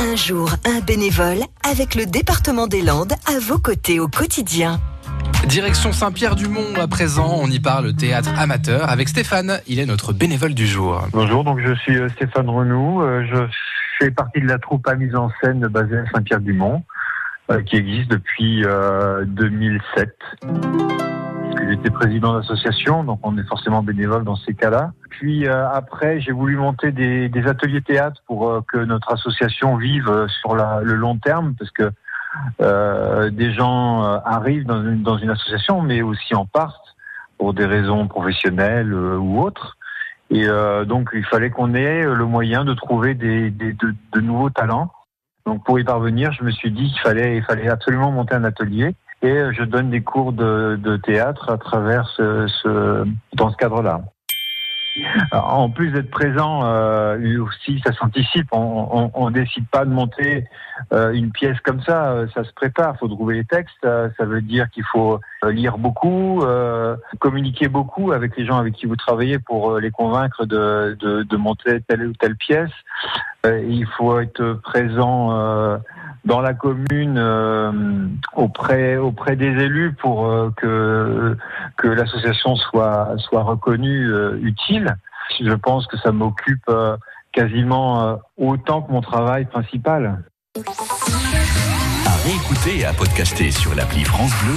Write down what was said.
Un jour, un bénévole avec le département des Landes à vos côtés au quotidien. Direction Saint-Pierre-du-Mont à présent, on y parle théâtre amateur avec Stéphane, il est notre bénévole du jour. Bonjour, donc je suis euh, Stéphane Renou, euh, je fais partie de la troupe à mise en scène basée à Saint-Pierre-du-Mont, euh, qui existe depuis 2007. J'étais président d'association, donc on est forcément bénévole dans ces cas-là. Puis après, j'ai voulu monter des, ateliers théâtre pour que notre association vive sur le long terme, parce que euh, des gens euh, arrivent dans une, dans une association, mais aussi en partent pour des raisons professionnelles euh, ou autres. Et donc, il fallait qu'on ait le moyen de trouver des, des de, de, nouveaux talents. Donc, pour y parvenir, je me suis dit qu'il fallait, il fallait absolument monter un atelier. Et je donne des cours de, théâtre à travers ce, ce dans ce cadre-là. En plus d'être présent, euh, aussi, ça s'anticipe. On, on, décide pas de monter euh, une pièce comme ça. Euh, ça se prépare. Il faut trouver les textes. Ça veut dire qu'il faut lire beaucoup, communiquer beaucoup avec les gens avec qui vous travaillez pour les convaincre de, de, de monter telle ou telle pièce. il faut être présent dans la commune euh, auprès auprès des élus pour euh, que que l'association soit soit reconnue euh, utile. Je pense que ça m'occupe quasiment autant que mon travail principal. À réécouter et à podcaster sur l'appli France Bleu.